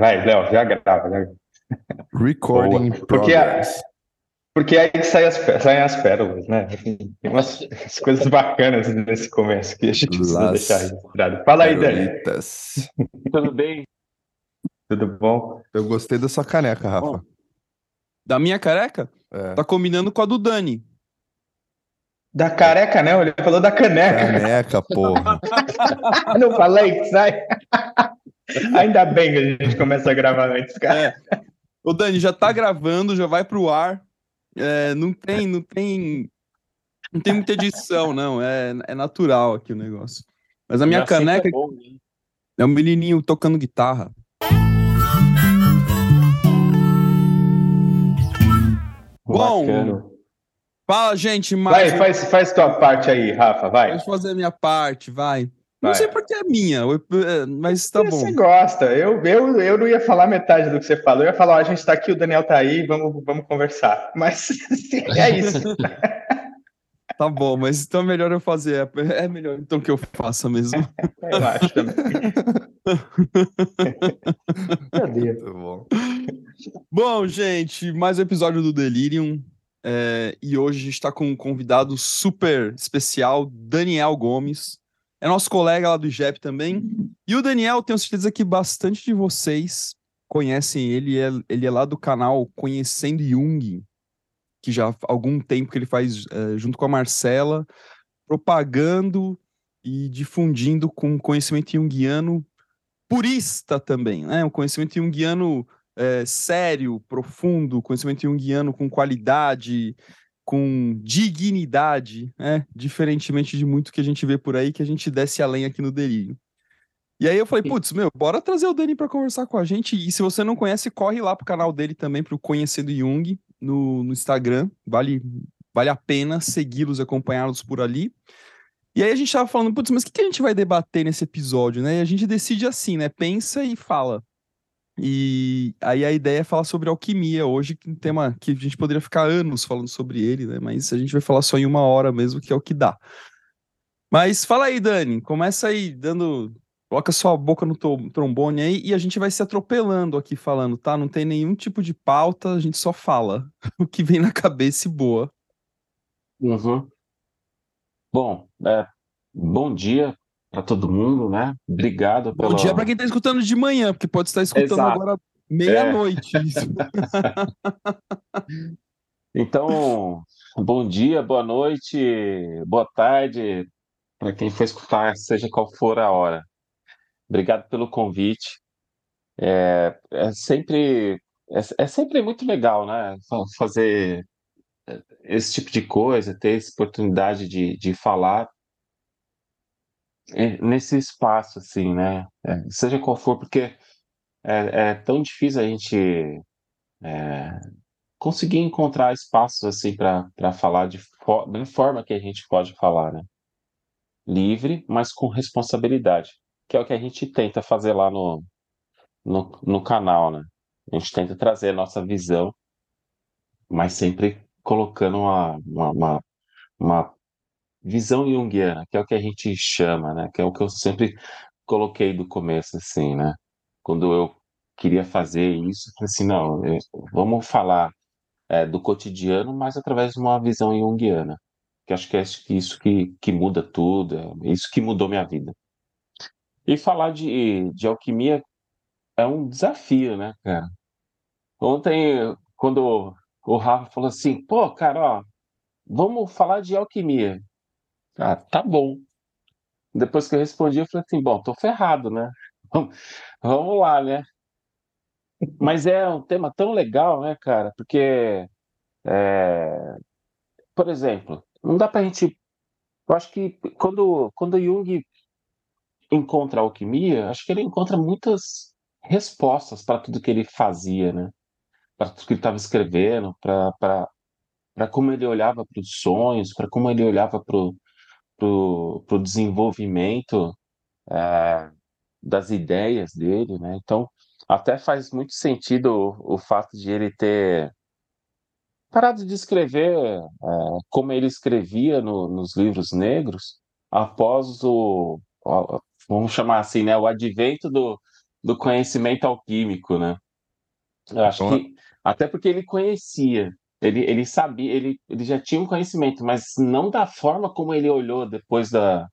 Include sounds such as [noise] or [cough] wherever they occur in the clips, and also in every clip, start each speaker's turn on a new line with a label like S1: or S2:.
S1: vai, Léo, já grava. Já...
S2: Recording
S1: porque, a, porque aí que saem as, saem as pérolas, né? Tem umas coisas bacanas nesse começo que a gente precisa Las deixar registrado. Fala aí, Dani.
S3: Tudo bem?
S1: Tudo bom?
S2: Eu gostei da sua caneca, Rafa. Bom,
S4: da minha careca? É. Tá combinando com a do Dani.
S1: Da careca, né? Ele falou da caneca.
S2: Caneca, porra. [laughs]
S1: Não falei, sai. Ainda bem que a gente começa a gravar antes, cara. É.
S4: Ô, Dani, já tá gravando, já vai pro ar. É, não tem, não tem. Não tem muita edição, não. É, é natural aqui o negócio. Mas a minha caneca. É, bom, é um menininho tocando guitarra. Bom, Bacana. Fala, gente,
S1: mais. Vai, faz, faz tua parte aí, Rafa, vai.
S4: Deixa eu fazer a minha parte, vai. Vai. Não sei porque é minha, mas tá bom.
S1: Você gosta. Eu, eu, eu não ia falar metade do que você falou. Eu ia falar, ó, a gente tá aqui, o Daniel tá aí, vamos, vamos conversar. Mas [laughs] é isso. [laughs]
S4: tá bom, mas então é melhor eu fazer. É, é melhor então que eu faça mesmo. [laughs]
S1: eu acho também. Cadê?
S4: bom. Bom, gente, mais um episódio do Delirium. É, e hoje a gente está com um convidado super especial, Daniel Gomes. É nosso colega lá do IGEP também. E o Daniel, tenho certeza que bastante de vocês conhecem ele. É, ele é lá do canal Conhecendo Jung, que já há algum tempo que ele faz é, junto com a Marcela, propagando e difundindo com conhecimento junguiano purista também, né? Um conhecimento junguiano é, sério, profundo, conhecimento junguiano com qualidade, com dignidade, né? diferentemente de muito que a gente vê por aí, que a gente desce além aqui no delírio. E aí eu falei, putz, meu, bora trazer o Dani para conversar com a gente. E se você não conhece, corre lá pro canal dele também, pro Conhecendo Jung, no, no Instagram. Vale, vale a pena segui-los e acompanhá-los por ali. E aí a gente tava falando, putz, mas o que, que a gente vai debater nesse episódio, né? E a gente decide assim, né? Pensa e fala. E aí a ideia é falar sobre alquimia hoje, que é um tema que a gente poderia ficar anos falando sobre ele, né? Mas a gente vai falar só em uma hora mesmo, que é o que dá. Mas fala aí, Dani, começa aí dando. Coloca sua boca no trombone aí e a gente vai se atropelando aqui falando, tá? Não tem nenhum tipo de pauta, a gente só fala [laughs] o que vem na cabeça e boa.
S3: Uhum. Bom, é, bom dia para todo mundo, né? Obrigado
S4: pelo. Bom dia para quem está escutando de manhã, porque pode estar escutando Exato. agora meia-noite. É. [laughs]
S3: então, bom dia, boa noite, boa tarde para quem for escutar, seja qual for a hora. Obrigado pelo convite. É, é sempre é, é sempre muito legal, né? Fazer esse tipo de coisa, ter essa oportunidade de, de falar é, nesse espaço, assim, né? É, seja qual for, porque é, é tão difícil a gente é, conseguir encontrar espaços assim para falar de for da forma que a gente pode falar, né? Livre, mas com responsabilidade, que é o que a gente tenta fazer lá no, no, no canal, né? A gente tenta trazer a nossa visão, mas sempre colocando uma, uma, uma, uma visão junguiana, que é o que a gente chama, né? Que é o que eu sempre coloquei do começo, assim, né? Quando eu queria fazer isso, eu falei assim, não, eu, vamos falar é, do cotidiano, mas através de uma visão junguiana, que acho que é isso que, que muda tudo, é isso que mudou minha vida. E falar de, de alquimia é um desafio, né, cara? Ontem, quando o Rafa falou assim, pô, cara, ó, vamos falar de alquimia. Ah, tá bom. Depois que eu respondi, eu falei assim, bom, tô ferrado, né? [laughs] Vamos lá, né? Mas é um tema tão legal, né, cara? Porque, é... por exemplo, não dá pra gente. Eu acho que quando, quando Jung encontra a alquimia, acho que ele encontra muitas respostas para tudo que ele fazia, né? Para tudo que ele estava escrevendo, para como ele olhava para os sonhos, para como ele olhava para para o desenvolvimento é, das ideias dele, né? Então, até faz muito sentido o, o fato de ele ter parado de escrever é, como ele escrevia no, nos livros negros após o, o, vamos chamar assim, né, o advento do, do conhecimento alquímico, né? Eu acho
S2: Então,
S3: que até porque ele conhecia, ele, ele sabia, ele, ele já tinha um conhecimento, mas não da forma como ele olhou depois da,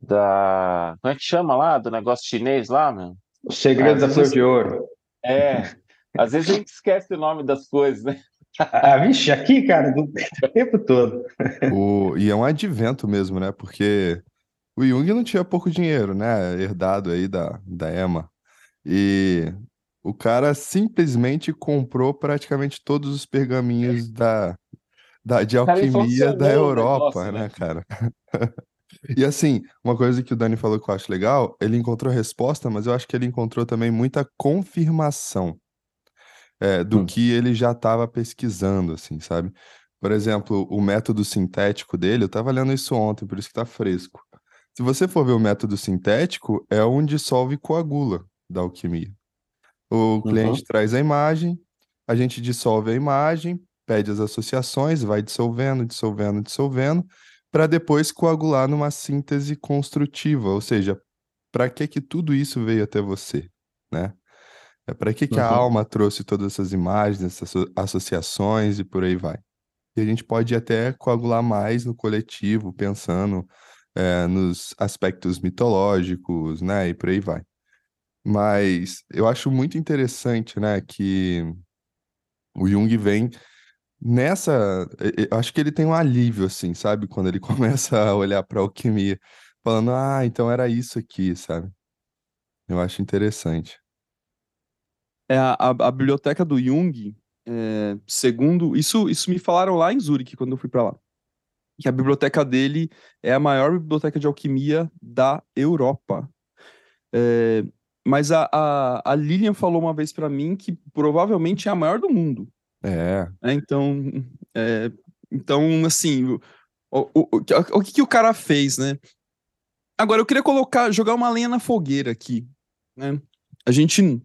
S3: da, como é que chama lá, do negócio chinês lá, meu?
S1: O segredo
S3: Às
S1: da flor de ouro.
S3: é, às vezes a gente esquece o nome das coisas, né? [laughs]
S1: Ah, vixe, aqui, cara, do o tempo todo.
S2: o... E é um advento mesmo, né? Porque o Jung não tinha pouco dinheiro, né? Herdado aí da, da Emma. E o cara simplesmente comprou praticamente todos os pergaminhos da, da, de alquimia da Europa,
S3: negócio,
S2: né,
S3: né?
S2: cara? [laughs] E assim, uma coisa que o Dani falou que eu acho legal, ele encontrou resposta, mas eu acho que ele encontrou também muita confirmação é, do
S3: Hum.
S2: que ele já estava pesquisando, assim, sabe? Por exemplo, o método sintético dele, eu estava lendo isso ontem, por isso que tá fresco. Se você for ver o método sintético, é um dissolve coagula da alquimia. O cliente
S3: Uhum.
S2: traz a imagem, a gente dissolve a imagem, pede as associações, vai dissolvendo, dissolvendo, dissolvendo, para depois coagular numa síntese construtiva, ou seja, para que que tudo isso veio até você, né? É para que que a
S3: Uhum.
S2: alma trouxe todas essas imagens, essas asso- associações e por aí vai. E a gente pode até coagular mais no coletivo, pensando eh, nos aspectos mitológicos, né? E por aí vai. Mas eu acho muito interessante, né, que o Jung vem nessa. Eu acho que ele tem um alívio, assim, sabe? Quando ele [laughs] começa a olhar para alquimia, falando, ah, então era isso aqui, sabe? Eu acho interessante.
S4: É a, a, a biblioteca do Jung, é, segundo. Isso, isso me falaram lá em Zurique, quando eu fui para lá. Que a biblioteca dele é a maior biblioteca de alquimia da Europa. É, mas a, a, a Lilian falou uma vez para mim que provavelmente é a maior do mundo.
S2: É,
S4: né? Então, é, então, assim, o, o, o, o- que, que o cara fez, né? Agora, eu queria colocar, jogar uma lenha na fogueira aqui, né? A gente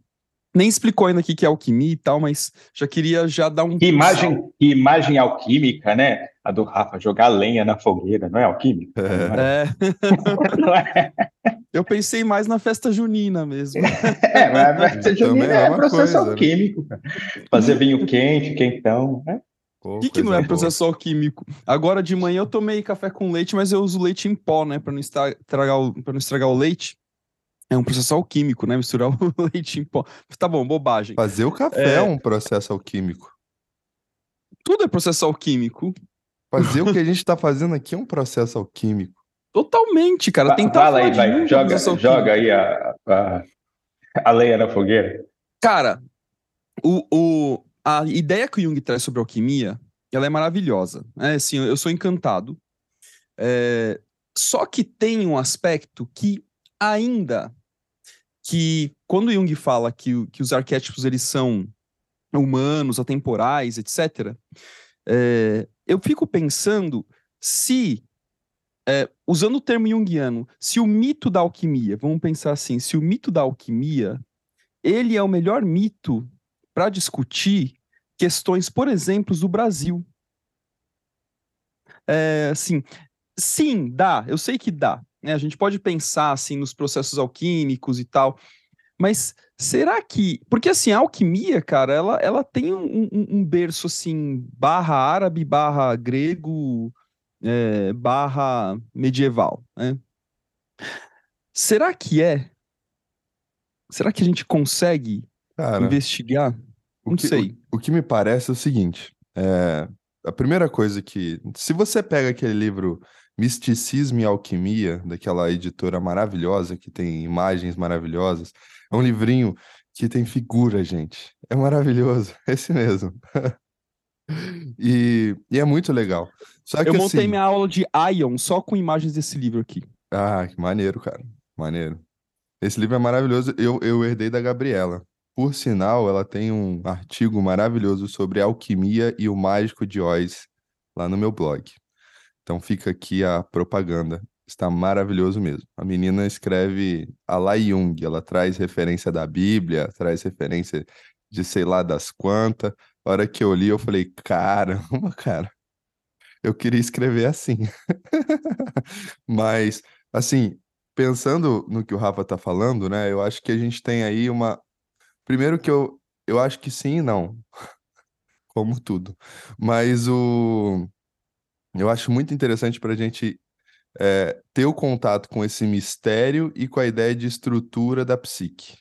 S4: nem explicou ainda o que é alquimia e tal, mas já queria já dar um
S1: Que imagem, que imagem alquímica, né? A do Rafa, jogar lenha na fogueira, não é alquímica?
S2: É.
S4: É, [laughs]
S1: é?
S4: Eu pensei mais na festa junina mesmo. [laughs]
S1: É, mas a festa junina
S2: é
S1: é processo
S2: coisa, né?
S1: alquímico. cara. Fazer vinho quente, quentão. né?
S4: O que, que não é
S2: boa.
S4: processo alquímico? Agora de manhã eu tomei café com leite, mas eu uso leite em pó, né? Pra não estragar o, não estragar o leite. É um processo alquímico, né? Misturar [laughs] o leite em pó. Tá bom, bobagem.
S2: Fazer o café é
S4: É.
S2: um processo alquímico.
S4: Tudo é processo alquímico.
S2: Fazer o que a [laughs] gente está fazendo aqui é um processo alquímico.
S4: Totalmente, cara.
S1: Fala aí, vai, joga, joga aí a, a, a lenha na fogueira.
S4: Cara, o, o, a ideia que o Jung traz sobre alquimia, ela é maravilhosa. É assim, eu sou encantado. É, só que tem um aspecto que ainda que quando o Jung fala que, que os arquétipos eles são humanos, atemporais, etc., é, eu fico pensando se, é, usando o termo junguiano, se o mito da alquimia, vamos pensar assim, se o mito da alquimia ele é o melhor mito para discutir questões, por exemplo, do Brasil. É, assim, sim, dá, eu sei que dá. né? A gente pode pensar assim nos processos alquímicos e tal, mas será que. Porque assim, a alquimia, cara, ela, ela tem um, um- um berço assim, barra árabe, barra grego, é, barra medieval, né? Será que é? Será que a gente consegue
S2: Cara,
S4: investigar?
S2: o
S4: Não
S2: que, o-
S4: sei.
S2: O, que me parece é o seguinte: é, a primeira coisa que. Se você pega aquele livro Misticismo e Alquimia, daquela editora maravilhosa, que tem imagens maravilhosas, é um livrinho que tem figura, gente. É maravilhoso, [laughs] esse mesmo. [laughs] E, e é muito legal.
S4: Eu montei
S2: assim,
S4: minha aula de Ion só com imagens desse livro aqui.
S2: Ah, que maneiro, cara. Maneiro. Esse livro é maravilhoso. Eu, eu herdei da Gabriela. Por sinal, ela tem um artigo maravilhoso sobre alquimia e o mágico de Oz lá no meu blog. Então fica aqui a propaganda. Está maravilhoso mesmo. A menina escreve a la Jung, ela traz referência da Bíblia, traz referência de sei lá das quantas. A hora que eu li, eu falei, caramba, [laughs] cara, eu queria escrever assim. [laughs] Mas, assim, pensando no que o Rafa tá falando, né? Eu acho que a gente tem aí uma. Primeiro que eu, eu acho que sim e não. [laughs] Como tudo. Mas o. Eu acho muito interessante para a gente é, ter o contato com esse mistério e com a ideia de estrutura da psique,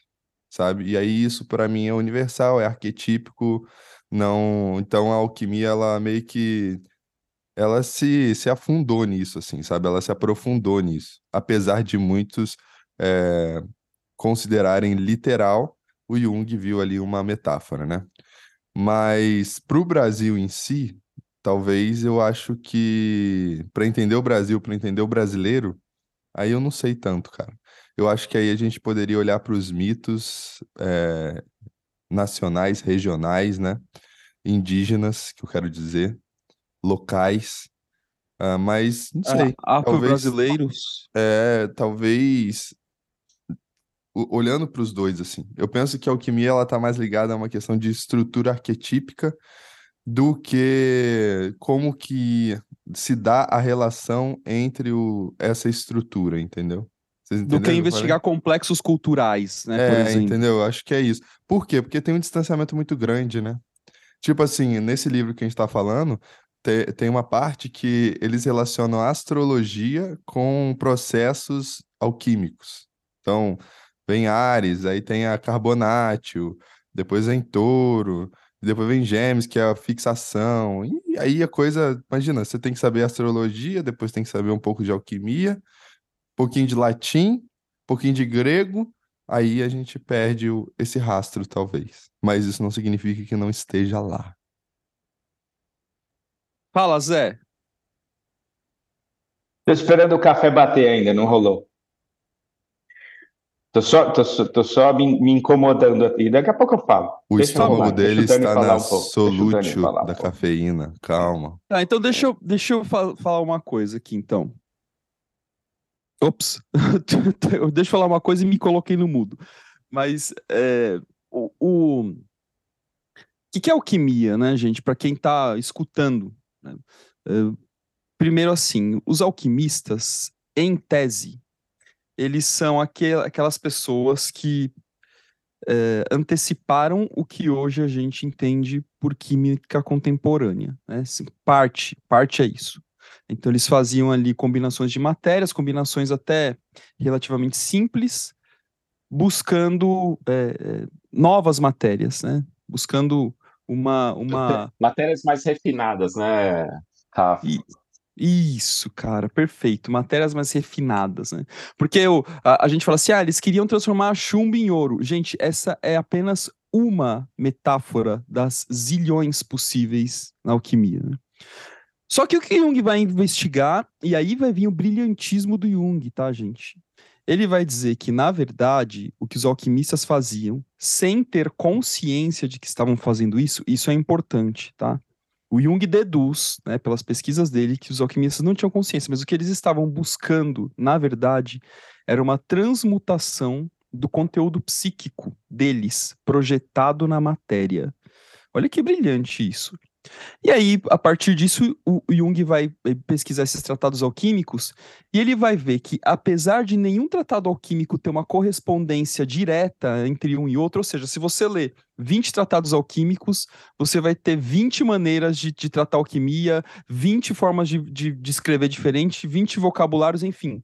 S2: sabe? E aí isso para mim é universal, é arquetípico, não. Então a alquimia ela meio que ela se, se afundou nisso, assim, sabe? Ela se aprofundou nisso. Apesar de muitos é, considerarem literal, o Jung viu ali uma metáfora, né? Mas para o Brasil em si, talvez eu acho que para entender o Brasil, para entender o brasileiro, aí eu não sei tanto, cara. Eu acho que aí a gente poderia olhar para os mitos é, nacionais, regionais, né? Indígenas, que eu quero dizer, locais, uh, mas não sei.
S4: Uh, Afro-brasileiros?
S2: É, talvez olhando para os dois assim. Eu penso que a alquimia ela tá mais ligada a uma questão de estrutura arquetípica do que como que se dá a relação entre o, essa estrutura, entendeu?
S4: do que investigar complexos culturais, né?
S2: É, entendeu? Acho que é isso. Por quê? Porque tem um distanciamento muito grande, né? Tipo assim, nesse livro que a gente está falando, te, tem uma parte que eles relacionam a astrologia com processos alquímicos. Então, vem Ares, aí tem a Carbonátil, depois vem Touro, depois vem Gêmeos, que é a fixação. E aí a coisa, imagina, você tem que saber astrologia, depois tem que saber um pouco de alquimia, um pouquinho de latim, um pouquinho de grego, aí a gente perde esse rastro, talvez. Mas isso não significa que não esteja lá.
S4: Fala, Zé.
S1: Tô esperando o café bater ainda, não rolou. Tô só, tô, tô só me, me, incomodando aqui. Daqui a pouco eu falo.
S2: O deixa estômago dele está na um solútil da cafeína. Calma.
S4: Tá, então deixa eu, deixa eu falar uma coisa aqui, então. Ops. [laughs] deixa eu falar uma coisa e me coloquei no mudo. Mas é, o, o... que, que é alquimia, né, gente? Para quem está escutando né? Uh, primeiro, assim, os alquimistas, em tese, eles são aquel, aquelas pessoas que uh, anteciparam o que hoje a gente entende por química contemporânea. Né? Assim, parte, parte é isso. Então, eles faziam ali combinações de matérias, combinações até relativamente simples, buscando é, novas matérias, né? buscando uma, uma... [laughs]
S3: Matérias mais refinadas, né, Rafa?
S4: Isso, cara, perfeito. Matérias mais refinadas, né? Porque eu, a, a, gente fala assim, ah, eles queriam transformar chumbo em ouro. Gente, essa é apenas uma metáfora das zilhões possíveis na alquimia, né? Só que o que Jung vai investigar, e aí vai vir o brilhantismo do Jung, tá, gente? Ele vai dizer que, na verdade, o que os alquimistas faziam, sem ter consciência de que estavam fazendo isso, isso é importante, tá? O Jung deduz, né, pelas pesquisas dele, que os alquimistas não tinham consciência, mas o que eles estavam buscando, na verdade, era uma transmutação do conteúdo psíquico deles, projetado na matéria. Olha que brilhante isso. E aí, a partir disso, o Jung vai eh, pesquisar esses tratados alquímicos e ele vai ver que, apesar de nenhum tratado alquímico ter uma correspondência direta entre um e outro, ou seja, se você lê 20 tratados alquímicos, você vai ter 20 maneiras de, de tratar alquimia, 20 formas de, de, de escrever diferente, 20 vocabulários, enfim.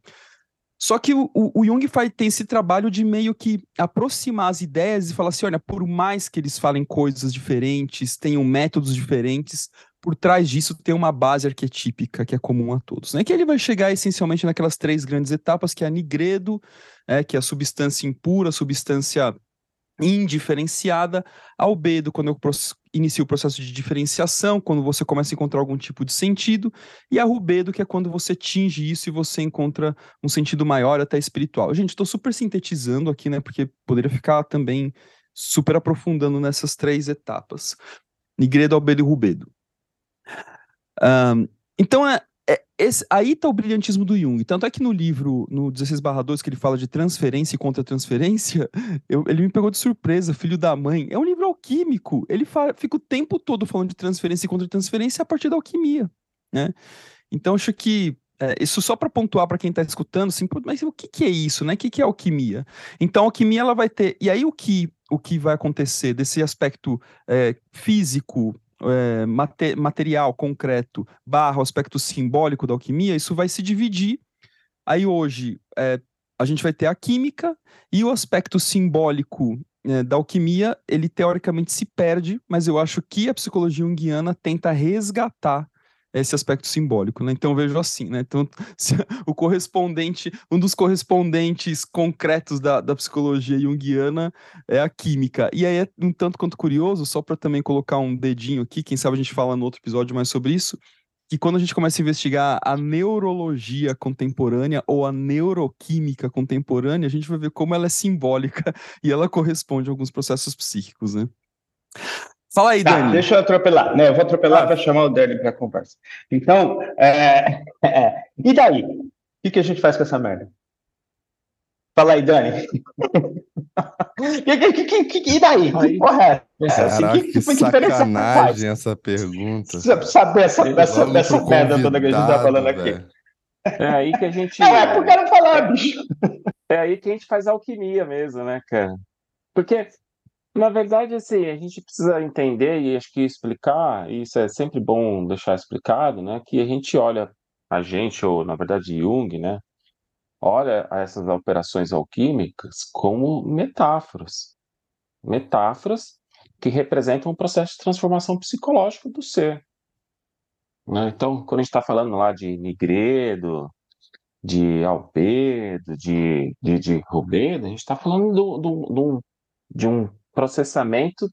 S4: Só que o, o, Jung faz, tem esse trabalho de meio que aproximar as ideias e falar assim: olha, por mais que eles falem coisas diferentes, tenham métodos diferentes, por trás disso tem uma base arquetípica que é comum a todos. Né? Que ele vai chegar essencialmente naquelas três grandes etapas, que é a nigredo, é, que é a substância impura, a substância indiferenciada, albedo, quando eu inicio o processo de diferenciação, quando você começa a encontrar algum tipo de sentido, e a rubedo, que é quando você tinge isso e você encontra um sentido maior, até espiritual. Gente, estou super sintetizando aqui, né, porque poderia ficar também super aprofundando nessas três etapas. Nigredo, albedo e rubedo. Um, então, é, é, esse, aí tá o brilhantismo do Jung. Tanto é que no livro, no 16 barra 2, que ele fala de transferência e contra-transferência, [laughs] ele me pegou de surpresa, filho da mãe. É um livro alquímico. Ele fala, fica o tempo todo falando de transferência e contra-transferência a partir da alquimia, né? Então, acho que é, isso só para pontuar para quem está escutando, assim, mas o que, que é isso, né? O que, que é alquimia? Então, alquimia ela vai ter. E aí o que o que vai acontecer desse aspecto é, físico, é, mate, material, concreto, barra aspecto simbólico da alquimia, isso vai se dividir. Aí hoje é, a gente vai ter a química e o aspecto simbólico é, da alquimia, ele teoricamente se perde, mas eu acho que a psicologia junguiana tenta resgatar esse aspecto simbólico, né? Então vejo assim, né? Então, [laughs] o correspondente, um dos correspondentes concretos da, da psicologia junguiana é a química. E aí é um tanto quanto curioso, só para também colocar um dedinho aqui, quem sabe a gente fala no outro episódio mais sobre isso, que quando a gente começa a investigar a neurologia contemporânea ou a neuroquímica contemporânea, a gente vai ver como ela é simbólica [laughs] e ela corresponde a alguns processos psíquicos, né? Fala aí, tá, Dani.
S1: Deixa eu atropelar, né? Eu vou atropelar ah. para chamar o Dani para conversa. Então, é, [laughs] é, e daí? O que, que a gente faz com essa merda? Fala aí, Dani. [laughs] que, que, que, e daí?
S2: Que porra é? Assim, que, que, que sacanagem essa pergunta.
S1: Saber essa, essa, essa merda toda que a gente tá falando aqui.
S3: É aí que a gente.
S1: É, é pro cara falar, bicho.
S3: É aí que a gente faz alquimia mesmo, né, cara? Porque na verdade, assim, a gente precisa entender e acho que explicar, e isso é sempre bom deixar explicado, né? Que a gente olha a gente, ou na verdade Jung, né? Olha essas operações alquímicas como metáforas. Metáforas que representam um processo de transformação psicológica do ser. Né? Então, quando a gente está falando lá de Nigredo, de Albedo, de, de, de Rubedo, a gente está falando do, do, de um processamento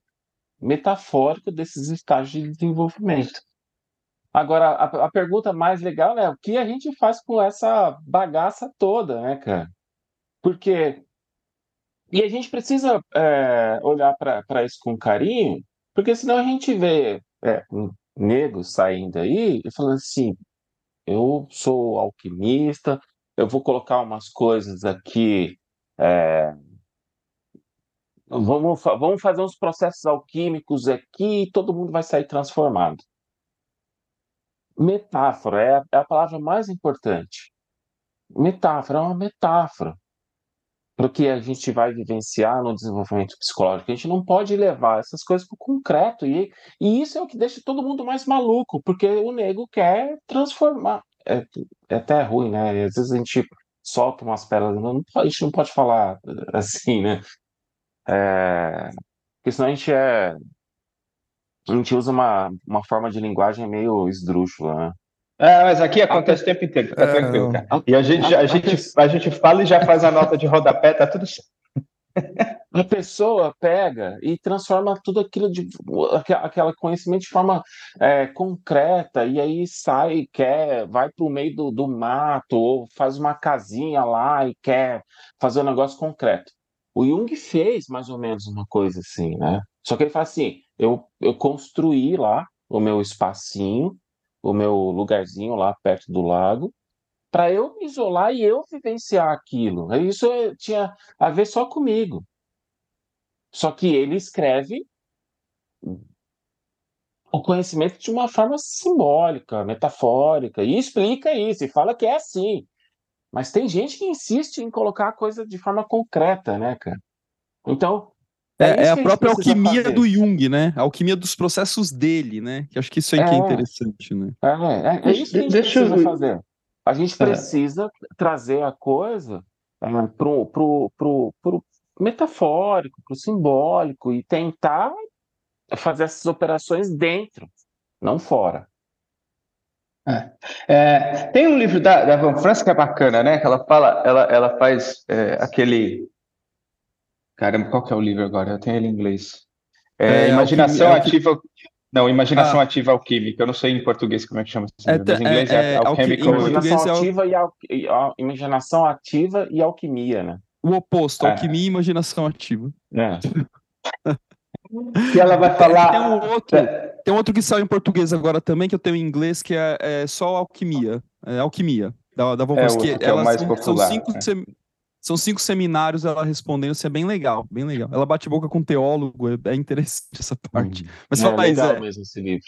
S3: metafórico desses estágios de desenvolvimento. Agora, a, a, pergunta mais legal é o que a gente faz com essa bagaça toda, né, cara? Porque. E a gente precisa é, olhar para isso com carinho, porque senão a gente vê é, um negro saindo aí e falando assim: eu sou alquimista, eu vou colocar umas coisas aqui é, Vamos, vamos fazer uns processos alquímicos aqui e todo mundo vai sair transformado. Metáfora é a, é a palavra mais importante. Metáfora é uma metáfora para o que a gente vai vivenciar no desenvolvimento psicológico. A gente não pode levar essas coisas para o concreto. E, e isso é o que deixa todo mundo mais maluco, porque o nego quer transformar. É, é até ruim, né? Às vezes a gente solta umas. Não, a gente não pode falar assim, né? É, porque senão a gente é. A gente usa uma, uma forma de linguagem meio esdrúxula, né?
S1: É, mas aqui acontece o tempo inteiro, fica é, tranquilo, cara. E a gente, a, gente, a gente fala e já faz a nota de rodapé, tá tudo certo.
S3: A pessoa pega e transforma tudo aquilo de aquela conhecimento de forma é, concreta e aí sai quer vai para o meio do, do mato ou faz uma casinha lá e quer fazer um negócio concreto. O Jung fez mais ou menos uma coisa assim, né? Só que ele fala assim: eu, eu construí lá o meu espacinho, o meu lugarzinho lá perto do lago, para eu me isolar e eu vivenciar aquilo. Isso tinha a ver só comigo. Só que ele escreve o conhecimento de uma forma simbólica, metafórica, e explica isso, e fala que é assim. Mas tem gente que insiste em colocar a coisa de forma concreta, né, cara? Então.
S4: É, é, é a própria alquimia fazer. do Jung, né? A alquimia dos processos dele, né? Que acho que isso aí é, que é interessante, né?
S3: É, é, é isso que a gente Deixa precisa eu... fazer. A gente é. precisa trazer a coisa uh, pro, pro, pro, pro metafórico, pro simbólico e tentar fazer essas operações dentro, não fora.
S1: É. É, tem um livro da, da Van Franz que é bacana, né? Que ela fala, ela, ela faz é, aquele. Caramba, qual que é o livro agora? Eu tenho ele em inglês. É, é imaginação ativa. Não, imaginação ah. ativa alquímica. Eu não sei em português como é que chama esse livro, mas em inglês é, alquímico.
S3: Imaginação ativa e, al... imaginação ativa e alquimia, né?
S4: O oposto, alquimia e imaginação ativa. É. [laughs]
S1: que ela vai falar.
S4: Tem um outro, tem um outro que saiu em português agora também, que eu tenho em inglês, que é, é só alquimia. É, alquimia. Da, da Von é, que,
S1: é o mais são, popular,
S4: são cinco,
S1: né?
S4: sem, são cinco seminários ela respondendo, isso é bem legal, bem legal. Ela bate boca com teólogo, é, é interessante essa parte. Hum. Mas
S3: fala é, legal mesmo esse livro.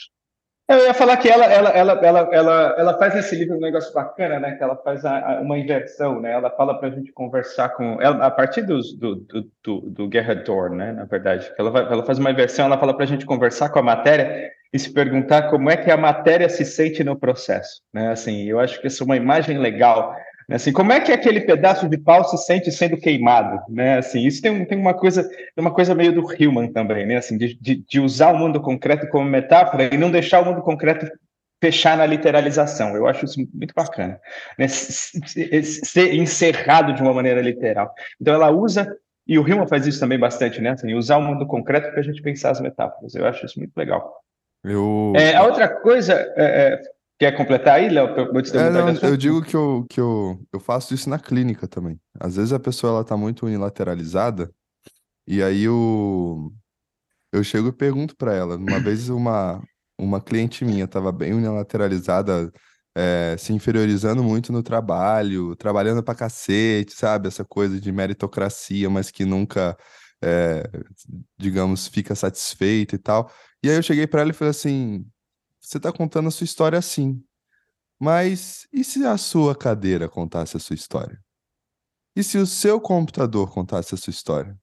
S1: Eu ia falar que ela, ela, ela, ela, ela, ela faz esse livro um negócio bacana, né? Que ela faz a, a, uma inversão, né? Ela fala para a gente conversar com ela a partir dos, do, do, do, do Gerhard né? Na verdade, ela, vai, ela faz uma inversão, ela fala para a gente conversar com a matéria e se perguntar como é que a matéria se sente no processo, né? Assim, eu acho que isso é uma imagem legal assim, como é que aquele pedaço de pau se sente sendo queimado? Né? Assim, isso tem, tem uma coisa uma coisa meio do Hillman também, né? Assim, de, de, de usar o mundo concreto como metáfora e não deixar o mundo concreto fechar na literalização. Eu acho isso muito bacana. Né? Ser encerrado de uma maneira literal. Então ela usa, e o Hillman faz isso também bastante, né? Assim, usar o mundo concreto para a gente pensar as metáforas. Eu acho isso muito legal.
S2: Eu...
S1: É, a outra coisa, é, é Quer completar aí, Léo?
S2: É, não, eu digo que, eu, que eu, eu faço isso na clínica também. Às vezes a pessoa ela tá muito unilateralizada e aí eu, eu chego e pergunto para ela. Uma vez uma, uma cliente minha estava bem unilateralizada, é, se inferiorizando muito no trabalho, trabalhando pra cacete, sabe? Essa coisa de meritocracia, mas que nunca, é, digamos, fica satisfeita e tal. E aí eu cheguei para ela e falei assim: você está contando a sua história assim. Mas e se a sua cadeira contasse a sua história? E se o seu computador contasse a sua história?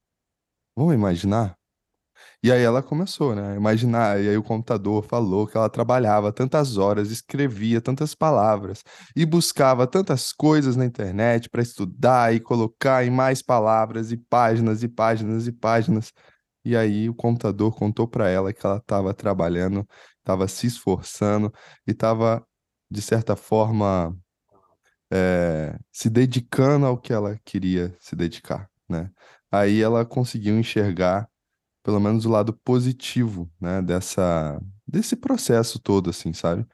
S2: Vamos imaginar? E aí ela começou, né? Imaginar, e aí o computador falou que ela trabalhava tantas horas, escrevia tantas palavras e buscava tantas coisas na internet para estudar e colocar em mais palavras e páginas e páginas e páginas. E aí o computador contou para ela que ela estava trabalhando estava se esforçando e estava, de certa forma, é, se dedicando ao que ela queria se dedicar, né? Aí ela conseguiu enxergar pelo menos o lado positivo, né, dessa desse processo todo assim, sabe?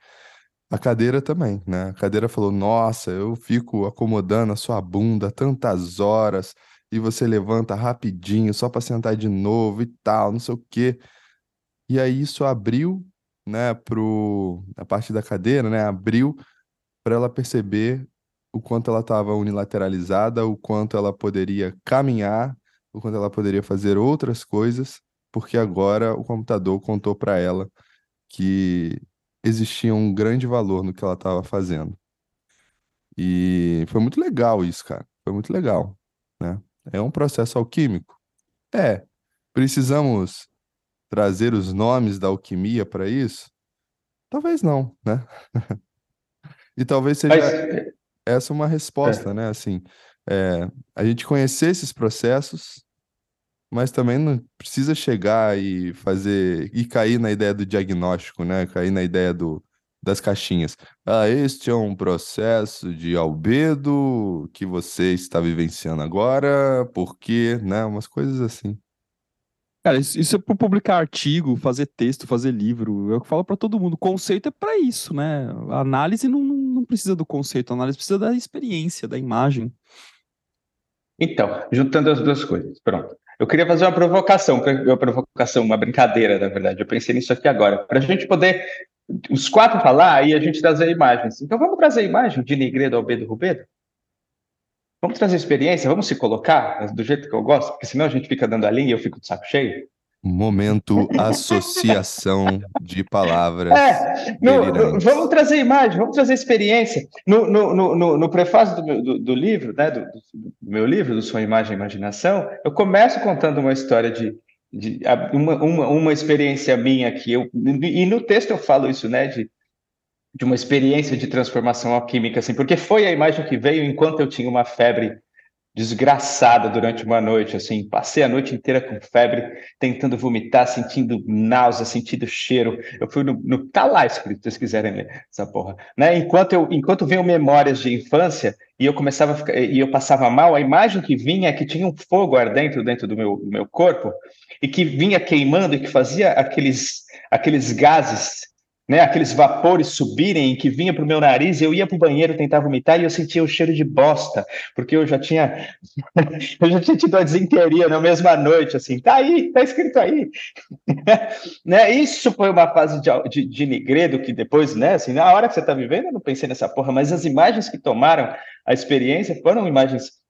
S2: A cadeira também, né? A cadeira falou: "Nossa, eu fico acomodando a sua bunda tantas horas e você levanta rapidinho só para sentar de novo e tal, não sei o quê". E aí isso abriu né, pro a parte da cadeira, né, abriu para ela perceber o quanto ela estava unilateralizada, o quanto ela poderia caminhar, o quanto ela poderia fazer outras coisas, porque agora o computador contou para ela que existia um grande valor no que ela estava fazendo. E foi muito legal isso, cara. Foi muito legal, né? É um processo alquímico? É. Precisamos trazer os nomes da alquimia para isso? Talvez não, né? [laughs] e talvez seja Mas... essa uma resposta, é. né? Assim, é, a gente conhecer esses processos, mas também não precisa chegar e fazer e cair na ideia do diagnóstico, né? Cair na ideia do, das caixinhas. Ah, este é um processo de albedo que você está vivenciando agora, porque, né? Umas coisas assim.
S4: Cara, isso, isso é para publicar artigo, fazer texto, fazer livro. É o que eu falo para todo mundo. O conceito é para isso, né? A análise não, não precisa do conceito, a análise precisa da experiência, da imagem.
S1: Então, juntando as duas coisas, pronto. Eu queria fazer uma provocação, uma provocação, uma brincadeira, na verdade. Eu pensei nisso aqui agora. Para a gente poder, os quatro falar e a gente trazer imagens. Então, vamos trazer imagem de Negredo ao Bedo Rubedo? Vamos trazer experiência, vamos se colocar do jeito que eu gosto, porque senão a gente fica dando a linha e eu fico de saco cheio.
S2: Momento associação de palavras.
S1: É, no, vamos trazer imagem, vamos trazer experiência. No, no, no, no prefácio do, meu, do, do livro, né, do, do, meu livro, do Sua Imagem e Imaginação, eu começo contando uma história de, de uma, uma, uma experiência minha que eu. E no texto eu falo isso, né? De, de uma experiência de transformação alquímica, assim, porque foi a imagem que veio enquanto eu tinha uma febre desgraçada durante uma noite, assim, passei a noite inteira com febre, tentando vomitar, sentindo náusea, sentindo cheiro. Eu fui no, no tá lá escrito, se vocês quiserem ler essa porra, né? Enquanto eu, enquanto veio memórias de infância e eu começava a ficar, e eu passava mal, a imagem que vinha é que tinha um fogo ardendo dentro do meu, do meu corpo e que vinha queimando e que fazia aqueles aqueles gases né, aqueles vapores subirem que vinha para o meu nariz, eu ia para o banheiro tentar vomitar e eu sentia o cheiro de bosta, porque eu já tinha [laughs] eu já tinha tido a desinteria na mesma noite, assim, tá aí, tá escrito aí. [laughs] né, isso foi uma fase de, de, de nigredo que depois, né, assim, na hora que você está vivendo, eu não pensei nessa porra, mas as imagens que tomaram a experiência foram imagens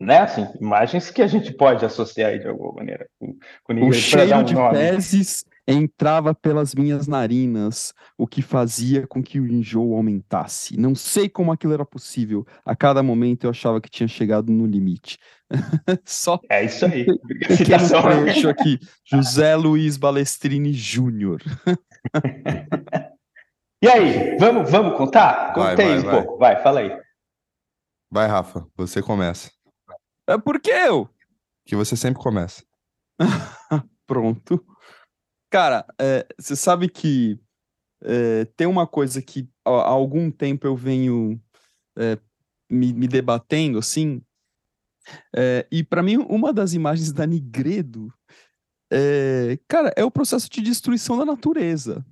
S1: né, assim, imagens que a gente pode associar aí de alguma maneira com,
S4: com o cheiro um de nome. fezes entrava pelas minhas narinas, o que fazia com que o enjoo aumentasse. Não sei como aquilo era possível. A cada momento eu achava que tinha chegado no limite. [laughs] Só
S1: É isso aí. [laughs]
S4: pequeno
S1: Citação.
S4: trecho aqui. José Luiz Balestrini Júnior. [laughs]
S1: E aí, vamos, vamos contar?
S2: Vai,
S1: Conta aí
S2: vai,
S1: um
S2: vai.
S1: pouco. Vai, fala aí.
S2: Vai, Rafa, você começa.
S4: É porque eu.
S2: Que você sempre começa. [laughs]
S4: Pronto. Cara, é, você sabe que é, tem uma coisa que há, há algum tempo eu venho é, me, me debatendo, assim, é, e para mim uma das imagens da Nigredo, é, cara, é o processo de destruição da natureza.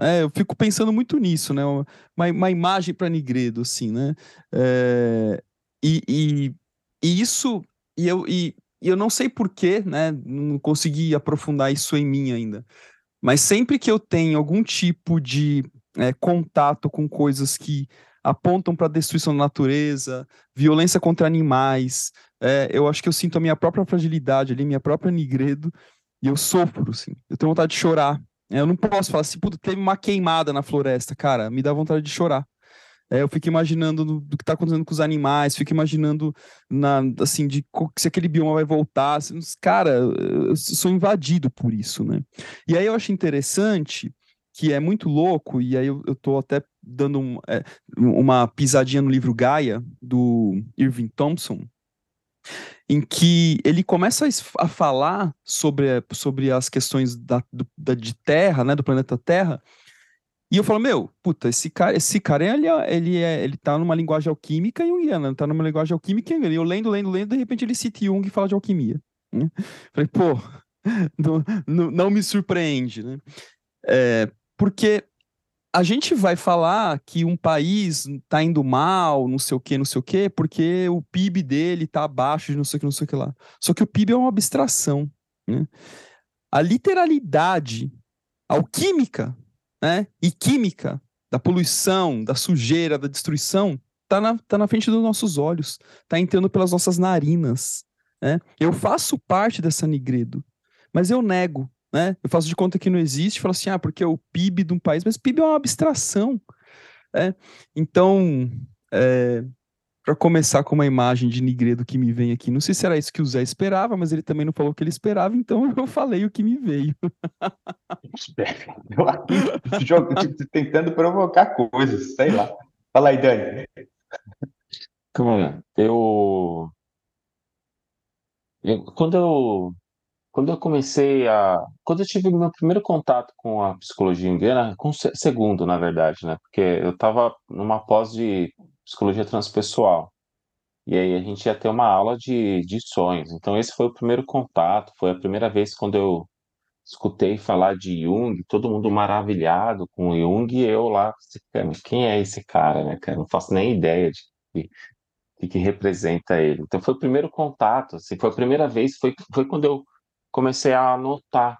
S4: É, eu fico pensando muito nisso, né? Uma, uma imagem para Nigredo, assim, né? É, e, e, e isso, e eu, e, e eu não sei porquê, né? Não consegui aprofundar isso em mim ainda. Mas sempre que eu tenho algum tipo de é, contato com coisas que apontam para destruição da natureza, violência contra animais, é, eu acho que eu sinto a minha própria fragilidade ali, minha própria nigredo, e eu sofro, assim. Eu tenho vontade de chorar. É, eu não posso falar assim, puta, teve uma queimada na floresta, cara, me dá vontade de chorar. É, eu fico imaginando do, que está acontecendo com os animais, fico imaginando na, assim, de se aquele bioma vai voltar. assim, cara, eu sou invadido por isso, né? E aí eu acho interessante que é muito louco, e aí eu, tô até dando um, é, uma pisadinha no livro Gaia, do Irving Thompson, em que ele começa a falar sobre, sobre as questões da, do- da, de Terra, né, do planeta Terra, e eu falo, meu, puta, esse cara, esse cara ele, é- ele, é, ele tá numa linguagem alquímica junguiana, tá numa linguagem alquímica. E eu lendo, lendo, lendo, de repente ele cita Jung e fala de alquimia. né? Falei, pô, [laughs] não, não, não me surpreende, né? É, porque a gente vai falar que um país tá indo mal, não sei o que, não sei o que, porque o PIB dele tá abaixo de não sei o que, não sei o que lá. Só que o PIB é uma abstração, né? A literalidade alquímica né, e química da poluição, da sujeira, da destruição, tá na, tá na frente dos nossos olhos, tá entrando pelas nossas narinas, né? Eu faço parte dessa nigredo, mas eu nego, né? Eu faço de conta que não existe, falo assim, ah, porque é o PIB de um país, mas PIB é uma abstração, né? Então, é, para começar com uma imagem de nigredo que me vem aqui, não sei se era isso que o Zé esperava, mas ele também não falou o que ele esperava, então [laughs] eu falei o que me veio.
S1: Eu [laughs] aqui tentando provocar coisas, sei lá. Fala aí, Dani.
S3: Cara, eu, eu- quando eu quando eu comecei a quando eu tive meu primeiro contato com a psicologia junguiana, com o se- segundo, na verdade, né? Porque eu estava numa pós de psicologia transpessoal. E aí a gente ia ter uma aula de, de sonhos. Então esse foi o primeiro contato, foi a primeira vez quando eu escutei falar de Jung, todo mundo maravilhado com Jung, e eu lá, cara, quem é esse cara, né, cara? Não faço nem ideia de que, de que representa ele. Então foi o primeiro contato, assim, foi a primeira vez, foi, foi quando eu comecei a anotar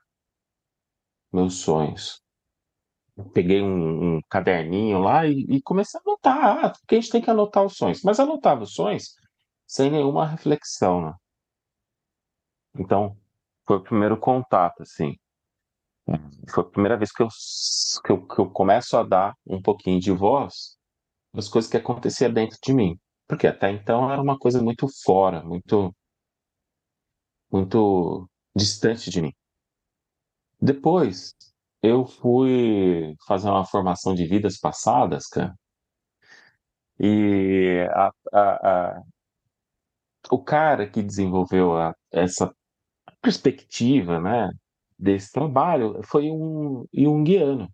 S3: meus sonhos. Peguei um, um caderninho lá e, e comecei a anotar, ah, porque a gente tem que anotar os sonhos. Mas anotava os sonhos sem nenhuma reflexão, né? Então, foi o primeiro contato, assim. Foi a primeira vez que eu, que eu, que eu começo a dar um pouquinho de voz das coisas que aconteciam dentro de mim. Porque até então era uma coisa muito fora, muito, muito distante de mim. Depois, eu fui fazer uma formação de vidas passadas, cara. E a, a, a, o cara que desenvolveu essa perspectiva, né, desse trabalho foi um junguiano.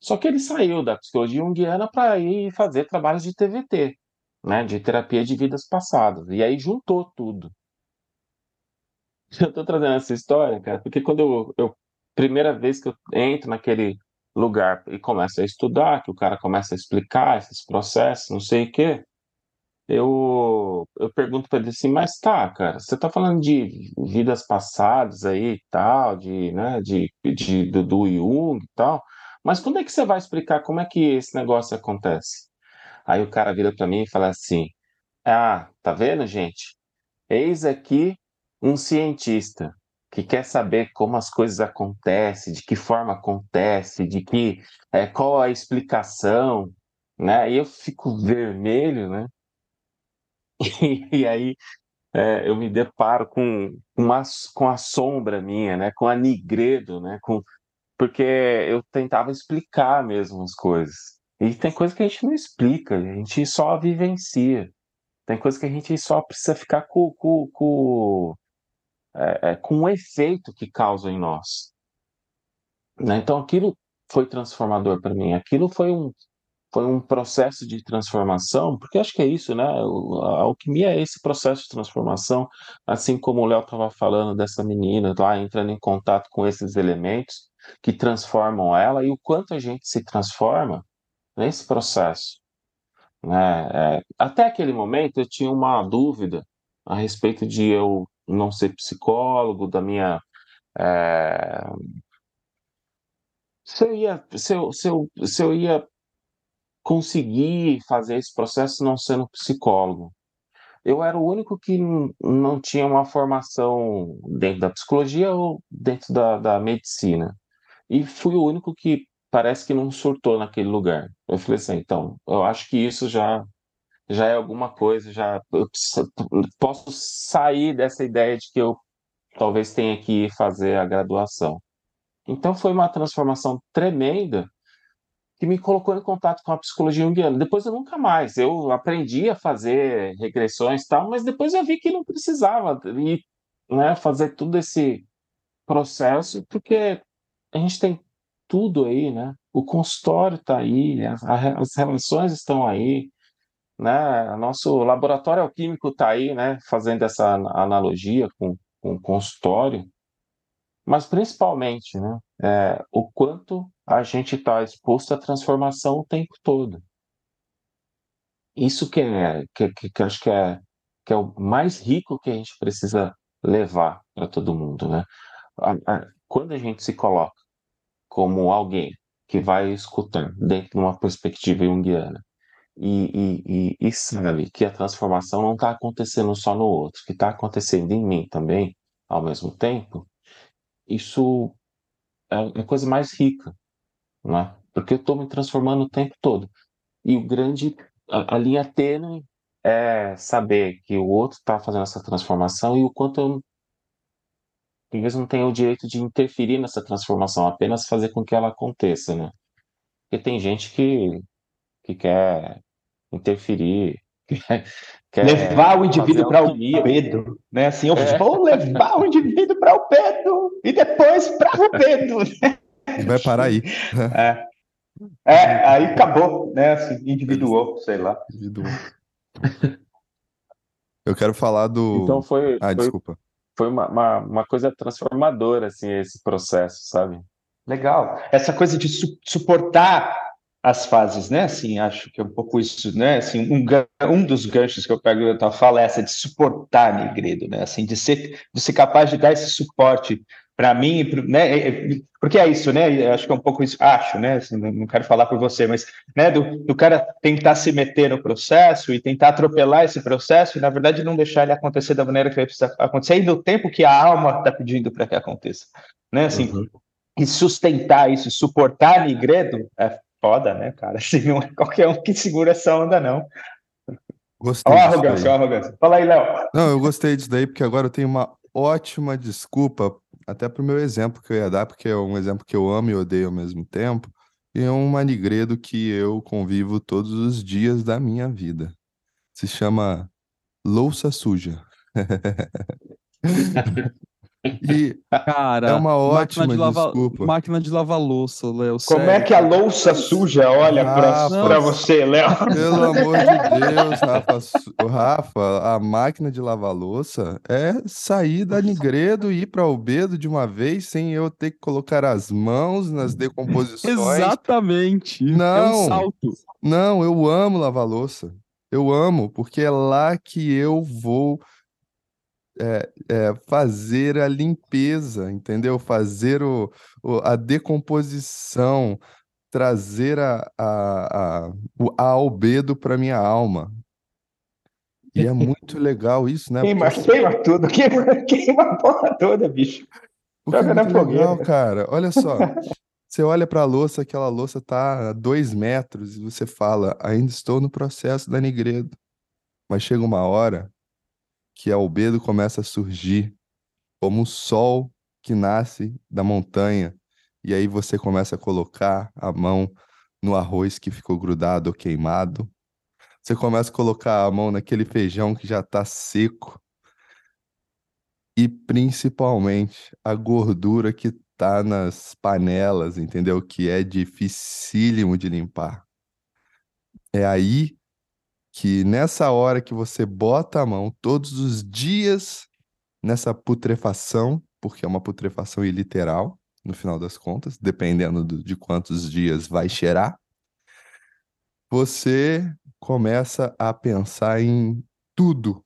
S3: Só que ele saiu da psicologia junguiana para ir fazer trabalhos de TVT, né, de terapia de vidas passadas. E aí juntou tudo. [laughs] Eu estou trazendo essa história, cara, porque quando eu, eu primeira vez que eu entro naquele lugar e começo a estudar, que o cara começa a explicar esses processos, não sei o quê, eu, eu pergunto para ele assim, mas tá, cara, você tá falando de vidas passadas aí e tal, de, né, de, de, do, do Jung e tal, mas quando é que você vai explicar como é que esse negócio acontece? Aí o cara vira para mim e fala assim, ah, tá vendo, gente? Eis aqui um cientista. Que quer saber como as coisas acontecem, de que forma acontece, de que é, qual a explicação, né? E eu fico vermelho, né? [laughs] E, aí é, eu me deparo com uma, com a sombra minha, né? Com a nigredo, né? Com, porque eu tentava explicar mesmo as coisas. E tem coisa que a gente não explica, a gente só vivencia. Tem coisa que a gente só precisa ficar com, com, com, é, é, com o efeito que causa em nós. Né? Então aquilo foi transformador para mim. Aquilo foi um, foi um processo de transformação, porque acho que é isso, né? A alquimia é esse processo de transformação, assim como o Léo estava falando dessa menina lá entrando em contato com esses elementos que transformam ela e o quanto a gente se transforma nesse processo. Né? É, até aquele momento eu tinha uma dúvida a respeito de eu não ser psicólogo, da minha. É... Se, eu ia, se, eu, se, eu, se eu ia conseguir fazer esse processo não sendo psicólogo. Eu era o único que não tinha uma formação dentro da psicologia ou dentro da, da medicina. E fui o único que parece que não surtou naquele lugar. Eu falei assim, então, eu acho que isso já já é alguma coisa, já eu posso sair dessa ideia de que eu talvez tenha que fazer a graduação. Então foi uma transformação tremenda que me colocou em contato com a psicologia junguiana. Depois eu nunca mais, eu aprendi a fazer regressões e tal, mas depois eu vi que não precisava e, né, fazer todo esse processo, porque a gente tem tudo aí, né? O consultório está aí, as, as relações estão aí, né? Nosso laboratório alquímico está aí, né? Fazendo essa analogia com, com o consultório, mas principalmente, né? É, o quanto a gente está exposto à transformação o tempo todo. Isso que é, que, que, que acho que é, que é o mais rico que a gente precisa levar para todo mundo, né? Quando a gente se coloca como alguém que vai escutar dentro de uma perspectiva junguiana e, e, e, e sabe que a transformação não está acontecendo só no outro, que está acontecendo em mim também, ao mesmo tempo, isso é a coisa mais rica, né? porque eu estou me transformando o tempo todo. E o grande, a, a linha tênue é saber que o outro está fazendo essa transformação e o quanto eu talvez não tenha o direito de interferir nessa transformação, apenas fazer com que ela aconteça, né? Porque tem gente que, que quer interferir, [laughs]
S1: quer levar o indivíduo para o Pedro, né? Assim, eu é. vou levar o indivíduo para o Pedro e depois para o Pedro.
S2: E vai parar aí.
S1: É. é, aí acabou, né? Assim, individuou, sei lá. Individuou.
S2: Eu quero falar do.
S3: Então foi.
S2: Ah,
S3: foi,
S2: desculpa.
S3: Foi uma, uma, uma, coisa transformadora, assim, esse processo, sabe?
S1: Legal. Essa coisa de su suportar as fases, né? Assim, acho que é um pouco isso, né? Assim, um, um dos ganchos que eu pego da tua fala é essa de suportar Negredo, né? Assim, de ser, de ser capaz de dar esse suporte para mim, né? Porque é isso, né? Eu acho que é um pouco isso, acho, né? Assim, não quero falar por você, mas, né? Do, do cara tentar se meter no processo e tentar atropelar esse processo e, na verdade, não deixar ele acontecer da maneira que ele precisa acontecer e no tempo que a alma está pedindo para que aconteça, né? Assim, uhum. e sustentar isso, suportar Negredo é foda, né, cara? [laughs] Assim, não é qualquer um que segura essa onda, não.
S2: Gostei.
S1: Ó, a arrogância, a arrogância. Fala aí, Léo.
S2: Não, eu gostei disso daí, porque agora eu tenho uma ótima desculpa, até pro meu exemplo que eu ia dar, porque é um exemplo que eu amo e odeio ao mesmo tempo, e é um manigredo que eu convivo todos os dias da minha vida. Se chama louça suja. [laughs] E Cara, é uma ótima máquina de desculpa.
S4: Máquina de lavar louça, Léo.
S1: Como sério. é que a louça suja olha para você, Léo?
S2: Pelo [laughs] amor de Deus, Rafa, Rafa, a máquina de lavar louça é sair da Nigredo e ir para Albedo de uma vez sem eu ter que colocar as mãos nas decomposições.
S4: Exatamente.
S2: Não. É um salto. Não, eu amo lavar louça. Eu amo, porque é lá que eu vou é, é, fazer a limpeza, entendeu? Fazer o, o a decomposição, trazer a, a, a, o albedo para minha alma. E é [laughs] muito legal isso, né?
S1: Queima,
S2: Porque,
S1: queima tudo, [laughs] queima, queima a porra toda, bicho.
S2: porque é
S1: Joga na
S2: muito legal,
S1: fogueira.
S2: cara. Olha só. [laughs] Você olha para a louça, aquela louça tá a dois metros e você fala, ainda estou no processo da Nigredo. Mas chega uma hora que albedo começa a surgir como o sol que nasce da montanha. E aí você começa a colocar a mão no arroz que ficou grudado ou queimado. Você começa a colocar a mão naquele feijão que já está seco. E principalmente a gordura que tá nas panelas, entendeu? Que é dificílimo de limpar. É aí que nessa hora que você bota a mão todos os dias nessa putrefação, porque é uma putrefação iliteral, no final das contas, dependendo do- de quantos dias vai cheirar, você começa a pensar em tudo.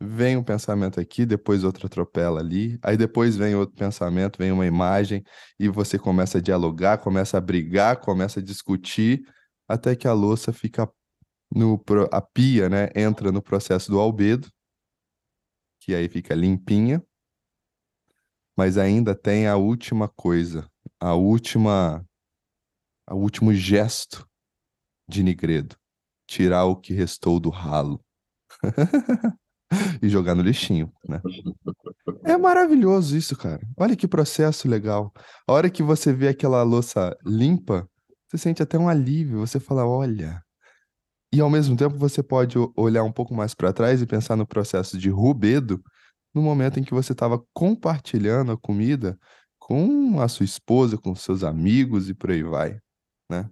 S2: Vem um pensamento aqui, depois outro atropela ali, aí depois vem outro pensamento, vem uma imagem, e você começa a dialogar, começa a brigar, começa a discutir, até que a louça fica no a pia, né, entra no processo do albedo, que aí fica limpinha, mas ainda tem a última coisa, a última, o último gesto de Nigredo, tirar o que restou do ralo [laughs] e jogar no lixinho, né? É maravilhoso isso, cara. Olha que processo legal. A hora que você vê aquela louça limpa, você sente até um alívio. Você fala, olha. E ao mesmo tempo você pode olhar um pouco mais para trás e pensar no processo de rubedo, no momento em que você estava compartilhando a comida com a sua esposa, com seus amigos e por aí vai, né?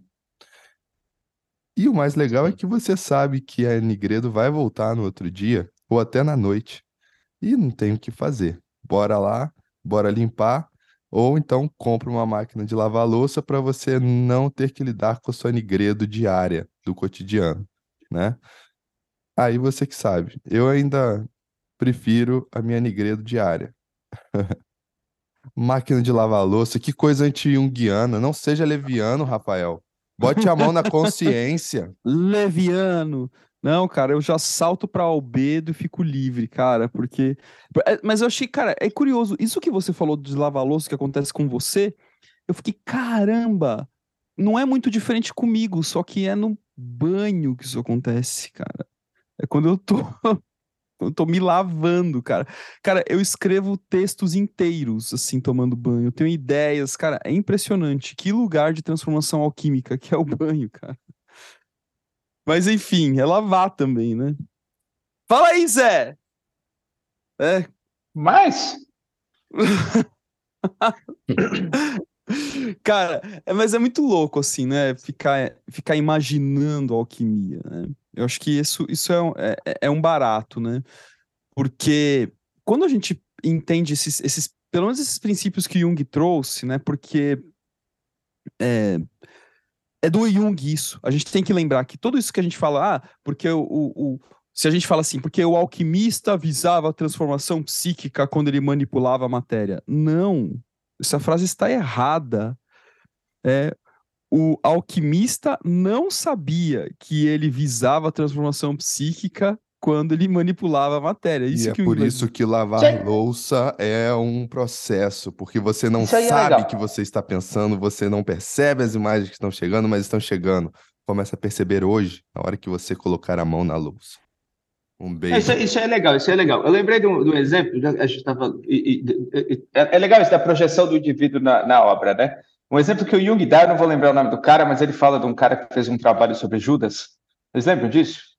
S2: E o mais legal é que você sabe que a Nigredo vai voltar no outro dia ou até na noite. E não tem o que fazer. Bora lá, bora limpar, ou então compra uma máquina de lavar louça para você não ter que lidar com a sua Nigredo diária do cotidiano, né? Aí você que sabe. Eu ainda prefiro a minha Nigredo diária. [laughs] Máquina de lavar louça, que coisa anti-junguiana. Não seja leviano, Rafael. Bote a mão na consciência. [laughs]
S4: Leviano. Não, cara, eu já salto pra albedo e fico livre, cara, porque. É, Mas eu achei, cara, é curioso. Isso que você falou de lavar louça que acontece com você, eu fiquei, caramba, não é muito diferente comigo, só que é no banho que isso acontece, cara. É quando eu tô. [laughs] Eu tô me lavando, cara. Cara, eu escrevo textos inteiros, assim, tomando banho. Eu tenho ideias, cara, é impressionante. Que lugar de transformação alquímica que é o banho, cara. Mas enfim, é lavar também, né? Fala aí, Zé! É,
S1: Mas, [laughs]
S4: cara, é- mas é muito louco, assim, né? Ficar, ficar imaginando alquimia, né? Eu acho que isso, isso é, um- é, é um barato, né? Porque quando a gente entende esses, esses, pelo menos esses princípios que Jung trouxe, né? Porque é, é do Jung isso. A gente tem que lembrar que tudo isso que a gente fala, ah, porque o, o, o- se a gente fala assim, porque o alquimista visava a transformação psíquica quando ele manipulava a matéria. Não, essa frase está errada. É, o alquimista não sabia que ele visava a transformação psíquica quando ele manipulava a matéria. Isso
S2: e é por isso que lavar
S1: Gente-
S2: louça é um processo, porque você não
S1: Isso é
S2: sabe
S1: legal.
S2: que você está pensando, você não percebe as imagens que estão chegando, mas estão chegando. Começa a perceber hoje, na hora que você colocar a mão na louça. Um
S1: É,
S2: beijo.
S1: Isso, isso é legal, isso é legal. Eu lembrei de um, de um exemplo, já- a gente estava. É, é legal isso da projeção do indivíduo na, na obra, né? Um exemplo que o Jung dá, eu não vou lembrar o nome do cara, mas ele fala de um cara que fez um trabalho sobre Judas. Vocês lembram disso?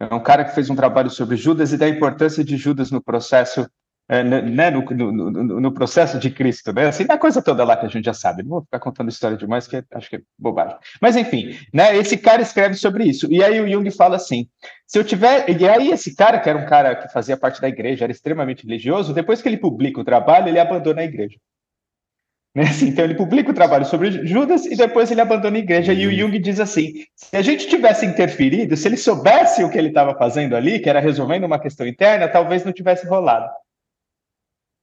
S1: É um cara que fez um trabalho sobre Judas e da importância de Judas no processo, é, né, no, no, no, no processo de Cristo, né? Assim, a coisa toda lá que a gente já sabe. Não vou ficar contando história demais, que acho que é bobagem. Mas enfim, né? Esse cara escreve sobre isso. E aí o Jung fala assim: se eu tiver. E aí, esse cara, que era um cara que fazia parte da igreja, era extremamente religioso, depois que ele publica o trabalho, ele abandona a igreja. Né? Assim, então, ele publica o trabalho sobre Judas e depois ele abandona a igreja. E o Jung diz assim: se a gente tivesse interferido, se ele soubesse o que ele estava fazendo ali, que era resolvendo uma questão interna, talvez não tivesse rolado.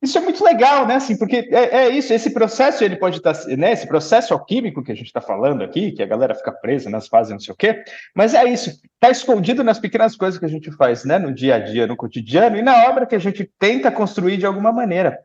S1: isso é muito legal, né? Assim, porque é, é, isso, esse processo ele pode estar, tá, né? Esse processo alquímico que a gente está falando aqui, que a galera fica presa nas fases, não sei o quê, mas é isso, está escondido nas pequenas coisas que a gente faz, né? No dia a dia, no cotidiano e na obra que a gente tenta construir de alguma maneira.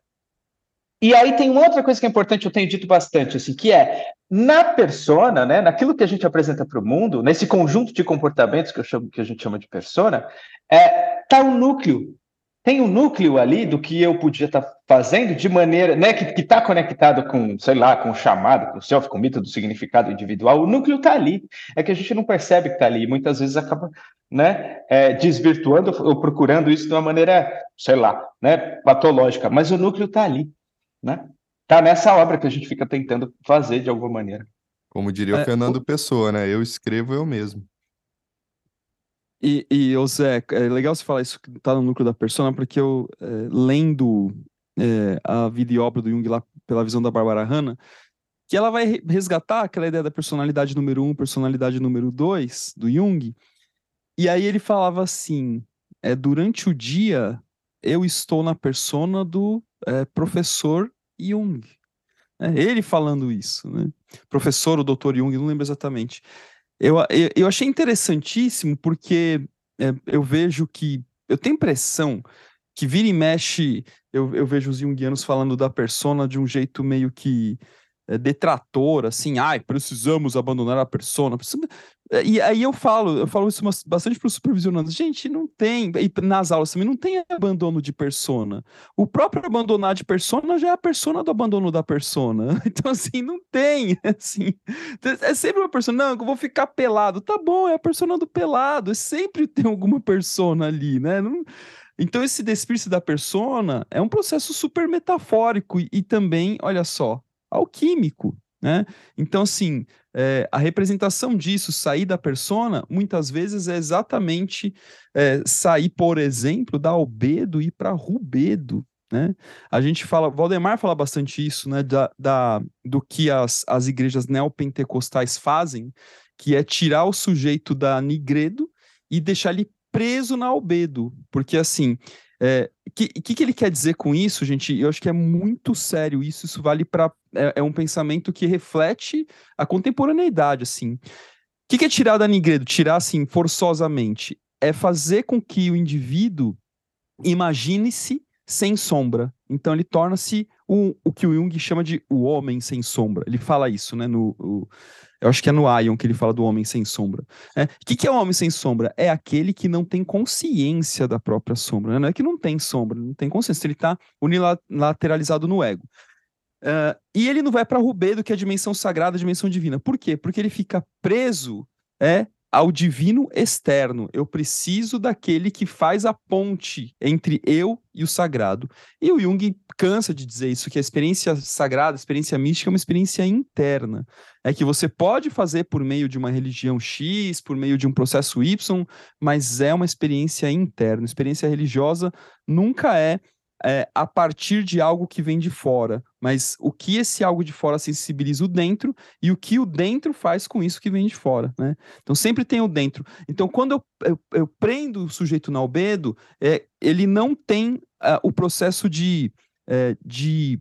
S1: E aí tem uma outra coisa que é importante, eu tenho dito bastante, assim, que é na persona, né, naquilo que a gente apresenta para o mundo, nesse conjunto de comportamentos que eu chamo, que a gente chama de persona, é tá o núcleo. Tem um núcleo ali do que eu podia estar tá fazendo de maneira, né, que está conectado com, sei lá, com o chamado, com o self, com o mito do significado individual. O núcleo está ali. É que a gente não percebe que está ali. Muitas vezes acaba, né, é, desvirtuando ou procurando isso de uma maneira, sei lá, né, patológica. Mas o núcleo está ali né? Tá nessa obra que a gente fica tentando fazer de alguma maneira.
S2: Como diria é, o Fernando o... Pessoa, né? Eu escrevo eu mesmo.
S4: E, e ô Zé, é legal você falar isso que tá no núcleo da persona, porque eu, é, lendo é, a vida e obra do Jung lá pela visão da Barbara Hanna, que ela vai resgatar aquela ideia da personalidade número um, personalidade número dois do Jung, e aí ele falava assim, é, durante o dia eu estou na persona do é, professor Jung. É, ele falando isso, né? Professor, o doutor Jung, não lembro exatamente. Eu, eu, eu achei interessantíssimo porque é, eu vejo que. Eu tenho impressão que vira e mexe, eu, eu vejo os junguianos falando da persona de um jeito meio que é, detrator, assim, ai, precisamos abandonar a persona. E aí eu falo, eu falo isso bastante para os supervisionandos. Gente, não tem, e nas aulas também, não tem abandono de persona. O próprio abandonar de persona já é a persona do abandono da persona. [laughs] Então, assim, não tem, [laughs] assim. É sempre uma persona, não, eu vou ficar pelado. Tá bom, é a persona do pelado. Sempre tem alguma persona ali, né? Não... Então, esse despir-se da persona é um processo super metafórico e, e também, olha só, alquímico, né? Então, assim, é, a representação disso, sair da persona, muitas vezes é exatamente é, sair, por exemplo, da albedo e ir para rubedo, né? A gente fala, Valdemar fala bastante isso, né, da, da, do que as, as igrejas neopentecostais fazem, que é tirar o sujeito da nigredo e deixar ele preso na albedo, porque assim, o é, que, que, que, ele quer dizer com isso, gente? Eu acho que é muito sério isso. Isso vale para. É, é, um pensamento que reflete a contemporaneidade, assim. O que, que é tirar da Nigredo? Tirar, assim, forçosamente. É fazer com que o indivíduo imagine-se sem sombra. Então ele torna-se o, o que o Jung chama de o homem sem sombra. Ele fala isso, né? No, o, eu acho que é no Ion que ele fala do homem sem sombra. É, o que, que é o homem sem sombra? É aquele que não tem consciência da própria sombra. Né? Não é que não tem sombra, não tem consciência, ele está unilateralizado no ego. Uh, e ele não vai para Rubedo, que é a dimensão sagrada, a dimensão divina. Por quê? Porque ele fica preso é, ao divino externo. Eu preciso daquele que faz a ponte entre eu e o sagrado. E o Jung cansa de dizer isso, que a experiência sagrada, a experiência mística é uma experiência interna. É que você pode fazer por meio de uma religião X, por meio de um processo Y, mas é uma experiência interna. Experiência religiosa nunca é é, a partir de algo que vem de fora, mas o que esse algo de fora sensibiliza o dentro e o que o dentro faz com isso que vem de fora, né? Então sempre tem o dentro. Então quando eu, eu, eu prendo o sujeito na albedo, é, ele não tem uh, o processo de, é, de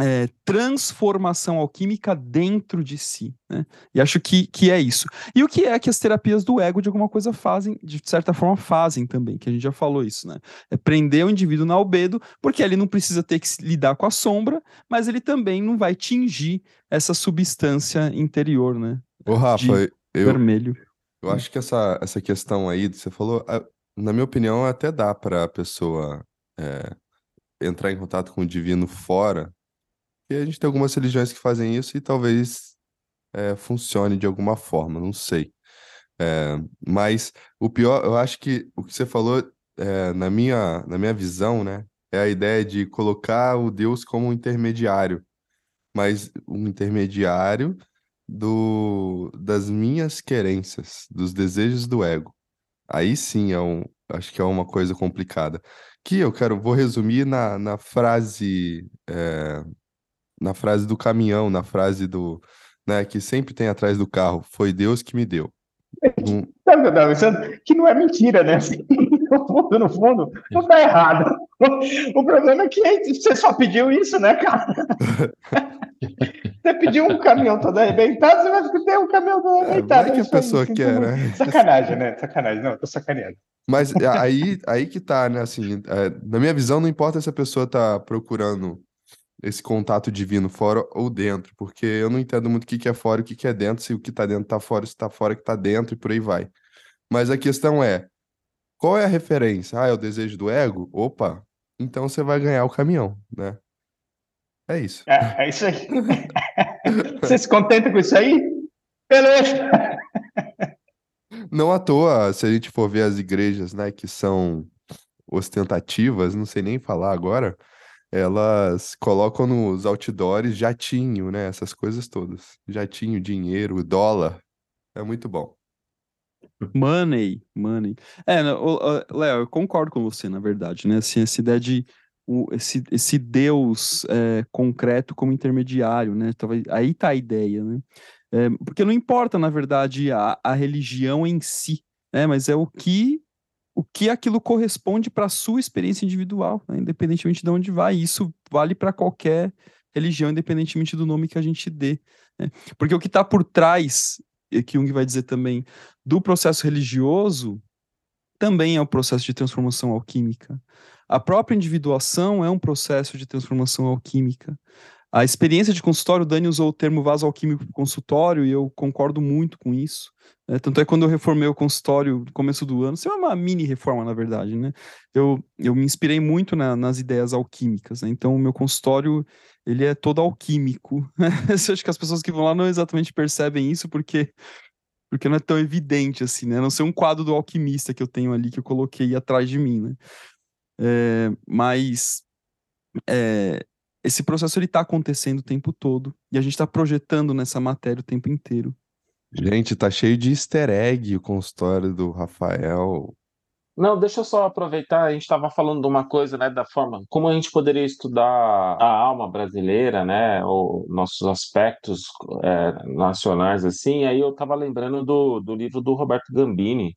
S4: é, transformação alquímica dentro de si. Né? E acho que, que é isso. E o que é que as terapias do ego, de alguma coisa, fazem, de certa forma, fazem também, que a gente já falou isso, né? É prender o indivíduo na albedo, porque ele não precisa ter que lidar com a sombra, mas ele também não vai tingir essa substância interior, né?
S2: Ô, Rafa, eu,
S4: vermelho.
S2: Eu acho que essa, essa questão aí, você falou, na minha opinião, até dá para a pessoa é, entrar em contato com o divino fora e a gente tem algumas religiões que fazem isso e talvez é, funcione de alguma forma, não sei. É, mas o pior, eu acho que o que você falou, é, na minha, na minha visão, né, é a ideia de colocar o Deus como um intermediário, mas um intermediário do, das minhas querências, dos desejos do ego. Aí sim é um, acho que é uma coisa complicada. Que eu quero, vou resumir na, na frase é, na frase do caminhão, na frase do, né, que sempre tem atrás do carro, foi Deus que me deu.
S1: Sabe o que eu pensando? Que não é mentira, né? Assim, [laughs] no fundo, no fundo, não está errado. O problema é que você só pediu isso, né, cara? [laughs] Você pediu um caminhão todo arrebentado, você vai ter um caminhão todo arrebentado.
S2: É, vai que a pessoa aí, quer, né? [laughs]
S1: Sacanagem, né? Sacanagem. Não, tô sacaneando.
S2: Mas é, aí, aí que tá, né? Assim, é, na minha visão, não importa se a pessoa tá procurando esse contato divino fora ou dentro, porque eu não entendo muito o que, que é fora e o que, que é dentro, se o que tá dentro tá fora, se tá fora que tá dentro e por aí vai. Mas a questão é, qual é a referência? Ah, é o desejo do ego? Opa, então você vai ganhar o caminhão, né? É isso.
S1: É, é isso aí. [laughs] você se contenta com isso aí? Beleza.
S2: Não à toa, se a gente for ver as igrejas, né, que são ostentativas, não sei nem falar agora, elas colocam nos outdoors jatinho, né? Essas coisas todas. Jatinho, dinheiro, dólar. É muito bom.
S4: Money, money. É, Léo, eu concordo com você, na verdade, né? Assim, essa ideia de esse, esse Deus é, concreto como intermediário, né? Aí tá a ideia, né? É, porque não importa, na verdade, a, a religião em si, né? Mas é o que o que aquilo corresponde para a sua experiência individual, né? independentemente de onde vai. Isso vale para qualquer religião, independentemente do nome que a gente dê. Né? Porque o que está por trás, que Jung vai dizer também, do processo religioso, também é o processo de transformação alquímica. A própria individuação é um processo de transformação alquímica. A experiência de consultório, o Dani usou o termo vaso alquímico consultório e eu concordo muito com isso. É, tanto é quando eu reformei o consultório no começo do ano, isso é uma mini reforma, na verdade, né? Eu, eu me inspirei muito na, nas ideias alquímicas, né? Então, o meu consultório, ele é todo alquímico. [laughs] eu acho que as pessoas que vão lá não exatamente percebem isso, porque porque não é tão evidente assim, né? A não ser um quadro do alquimista que eu tenho ali, que eu coloquei atrás de mim, né? É, mas é, esse processo ele está acontecendo o tempo todo e a gente está projetando nessa matéria o tempo inteiro.
S2: Gente, tá cheio de easter egg o consultório do Rafael.
S3: Não, deixa eu só aproveitar, a gente estava falando de uma coisa, né, da forma como a gente poderia estudar a alma brasileira, né, ou nossos aspectos é, nacionais, assim, aí eu estava lembrando do, do livro do Roberto Gambini,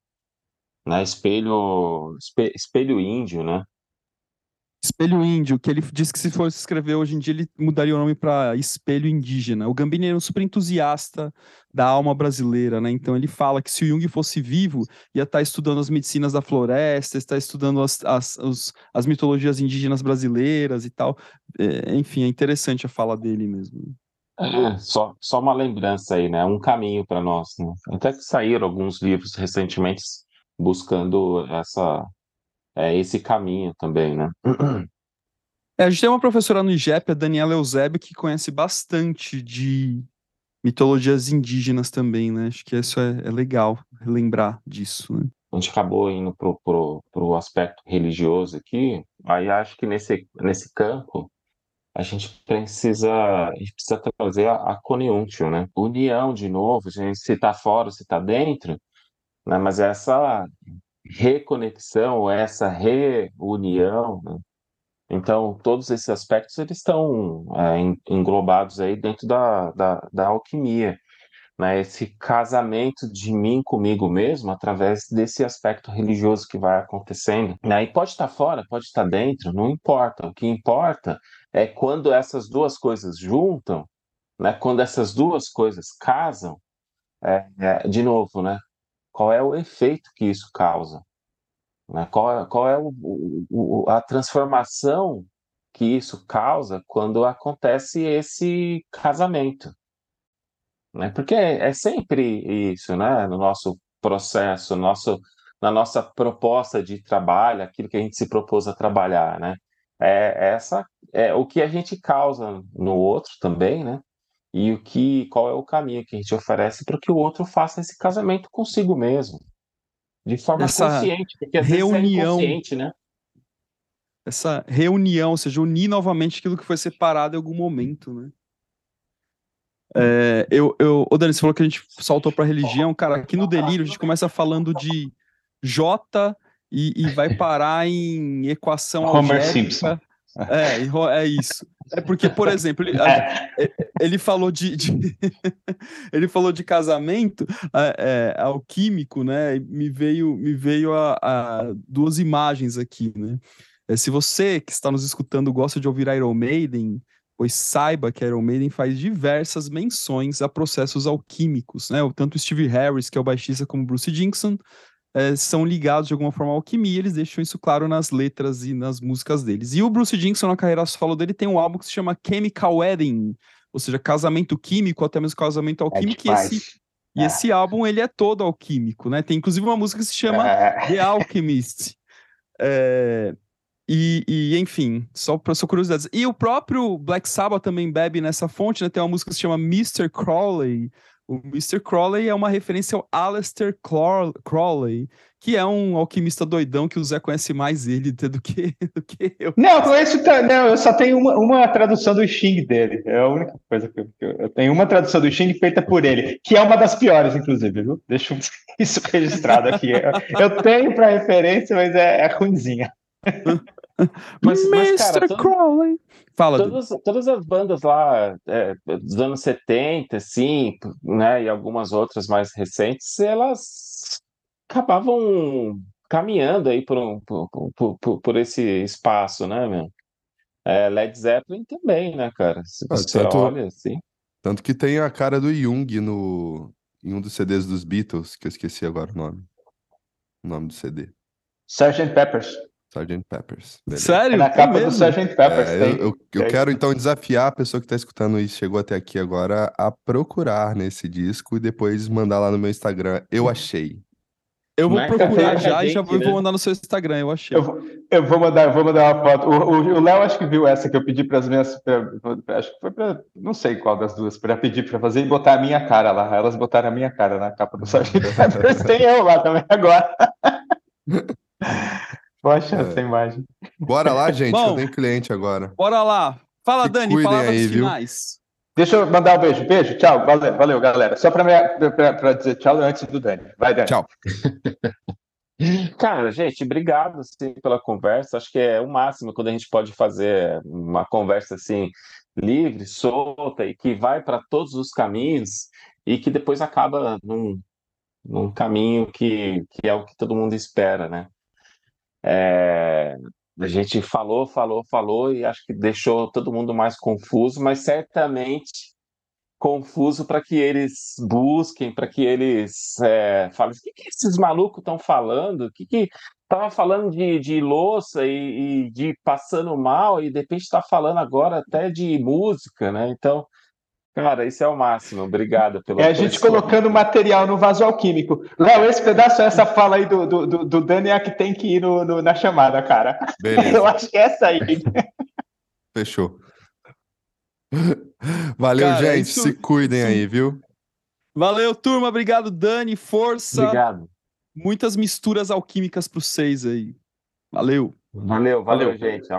S3: né, Espelho, Espelho Índio, né,
S4: Espelho Índio, que ele disse que se fosse escrever hoje em dia, ele mudaria o nome para Espelho Indígena. O Gambini era um super entusiasta da alma brasileira, né? Então ele fala que se o Jung fosse vivo, ia estar tá estudando as medicinas da floresta, estar estudando as, as, as mitologias indígenas brasileiras e tal. É, enfim, é interessante a fala dele mesmo.
S3: É, só, só uma lembrança aí, né? Um caminho para nós. Né? Até que saíram alguns livros recentemente buscando essa é, esse caminho também, né?
S4: É, a gente tem uma professora no IGEP, a Daniela Eusébio, que conhece bastante de mitologias indígenas também, né? Acho que isso é, é legal lembrar disso, né?
S3: A gente acabou indo pro, pro, pro aspecto religioso aqui, aí acho que nesse, nesse campo a gente precisa a gente precisa trazer a, a conjunction, né? União de novo, a gente se tá fora, se tá dentro, né? Mas essa reconexão, essa reunião. Né? Então, todos esses aspectos eles estão é, englobados aí dentro da, da, da alquimia. Né? Esse casamento de mim comigo mesmo através desse aspecto religioso que vai acontecendo. Né? E pode estar fora, pode estar dentro, não importa. O que importa é quando essas duas coisas juntam, né? quando essas duas coisas casam, é, é, de novo, né? Qual é o efeito que isso causa, né? qual, é, qual é o, o, a transformação que isso causa quando acontece esse casamento. Né? Porque é, é sempre isso, né? no nosso processo, nosso, na nossa proposta de trabalho, aquilo que a gente se propôs a trabalhar, né? É essa é o que a gente causa no outro também, né? E o que, qual é o caminho que a gente oferece para que o outro faça esse casamento consigo mesmo, de forma essa consciente, porque às reunião, vezes é né?
S4: Essa reunião, ou seja, unir novamente aquilo que foi separado em algum momento, né? É, eu, eu, ô Dani, você falou que a gente saltou para religião, cara, aqui no Delírio a gente começa falando de J e, e vai parar em equação
S1: Homer Simpson.
S4: É, é isso. É porque, por exemplo, ele, é. ele falou de, de [laughs] ele falou de casamento é, é, alquímico, né? Me veio, me veio a, a duas imagens aqui, né? É, se você que está nos escutando gosta de ouvir Iron Maiden, pois saiba que Iron Maiden faz diversas menções a processos alquímicos, né? Tanto Steve Harris, que é o baixista, como Bruce Dickinson, é, são ligados de alguma forma à alquimia, eles deixam isso claro nas letras e nas músicas deles. E o Bruce Dickinson, na carreira solo dele, tem um álbum que se chama Chemical Wedding, ou seja, casamento químico, até mesmo casamento alquímico, é e esse e é. esse álbum, ele é todo alquímico, né? Tem inclusive uma música que se chama é. The Alchemist. É, e, e, enfim, só para sua curiosidade. E o próprio Black Sabbath também bebe nessa fonte, né? Tem uma música que se chama Mr. Crowley. O Mr. Crowley é uma referência ao Aleister Crowley, que é um alquimista doidão que o Zé conhece mais ele do que, do que eu.
S1: Não, eu conheço, não, eu só tenho uma, uma tradução do Xing dele. É a única coisa que eu, eu, tenho uma tradução do Xing feita por ele, que é uma das piores, inclusive, viu? Deixa [laughs] isso registrado aqui. Eu, eu tenho para referência, mas é, é ruimzinha. [laughs] [laughs]
S3: mas, mas, cara, todo, Crowley. Fala, todas, todas as bandas lá é, dos anos 70, assim, né, e algumas outras mais recentes, elas acabavam caminhando aí por, um, por, por, por, por esse espaço, né, meu? É, Led Zeppelin também, né, cara? Se ah, você tanto, olha assim.
S2: Tanto que tem a cara do Jung no, em um dos CDs dos Beatles, que eu esqueci agora o nome. O nome do CD.
S1: Sgt. Peppers.
S2: Sgt. Peppers.
S4: Beleza. Sério? É
S1: na capa do Sgt. Peppers. É,
S2: eu, eu, eu quero então desafiar a pessoa que está escutando e chegou até aqui agora a procurar nesse disco e depois mandar lá no meu Instagram. Eu achei.
S4: Eu vou Marca procurar já gente, e já vou, né? vou, mandar no seu Instagram, eu achei.
S1: Eu, eu vou mandar, eu vou mandar uma foto. O Léo acho que viu essa que eu pedi para as minhas. Pra, acho que foi para. Não sei qual das duas, para pedir para fazer e botar a minha cara lá. Elas botaram a minha cara na capa do Sgt. Peppers. [laughs] Tem eu lá também agora. [laughs] Poxa, é. essa imagem.
S2: Bora lá, [laughs] gente, Bom, eu tenho cliente agora.
S4: Bora lá. Fala, Se Dani, palavras aí, finais. Viu?
S1: Deixa eu mandar um beijo. Beijo, tchau. Valeu, valeu galera. Só para dizer tchau antes do Dani. Vai, Dani.
S2: Tchau. [laughs]
S3: Cara, gente, obrigado assim, pela conversa. Acho que é o máximo quando a gente pode fazer uma conversa assim livre, solta e que vai para todos os caminhos e que depois acaba num, num caminho que, que é o que todo mundo espera, né? É, a gente falou, falou, falou e acho que deixou todo mundo mais confuso, mas certamente confuso para que eles busquem, para que eles é, falem: o que, que esses malucos estão falando? O que que estava falando de, de louça e, e, de passando mal e de repente está falando agora até de música, né? Então Cara, isso é o máximo. Obrigado pelo.
S1: É a gente colocando material no vaso alquímico. Léo, esse pedaço, essa fala aí do, do, do, do Dani é a que tem que ir no, no, na chamada, cara. Beleza. [laughs] Eu acho que é essa aí. [laughs]
S2: Fechou. Valeu, cara, gente. Isso... Se cuidem aí, viu?
S4: Valeu, turma. Obrigado, Dani. Força.
S3: Obrigado.
S4: Muitas misturas alquímicas para vocês aí. Valeu.
S3: Valeu, valeu, valeu. gente.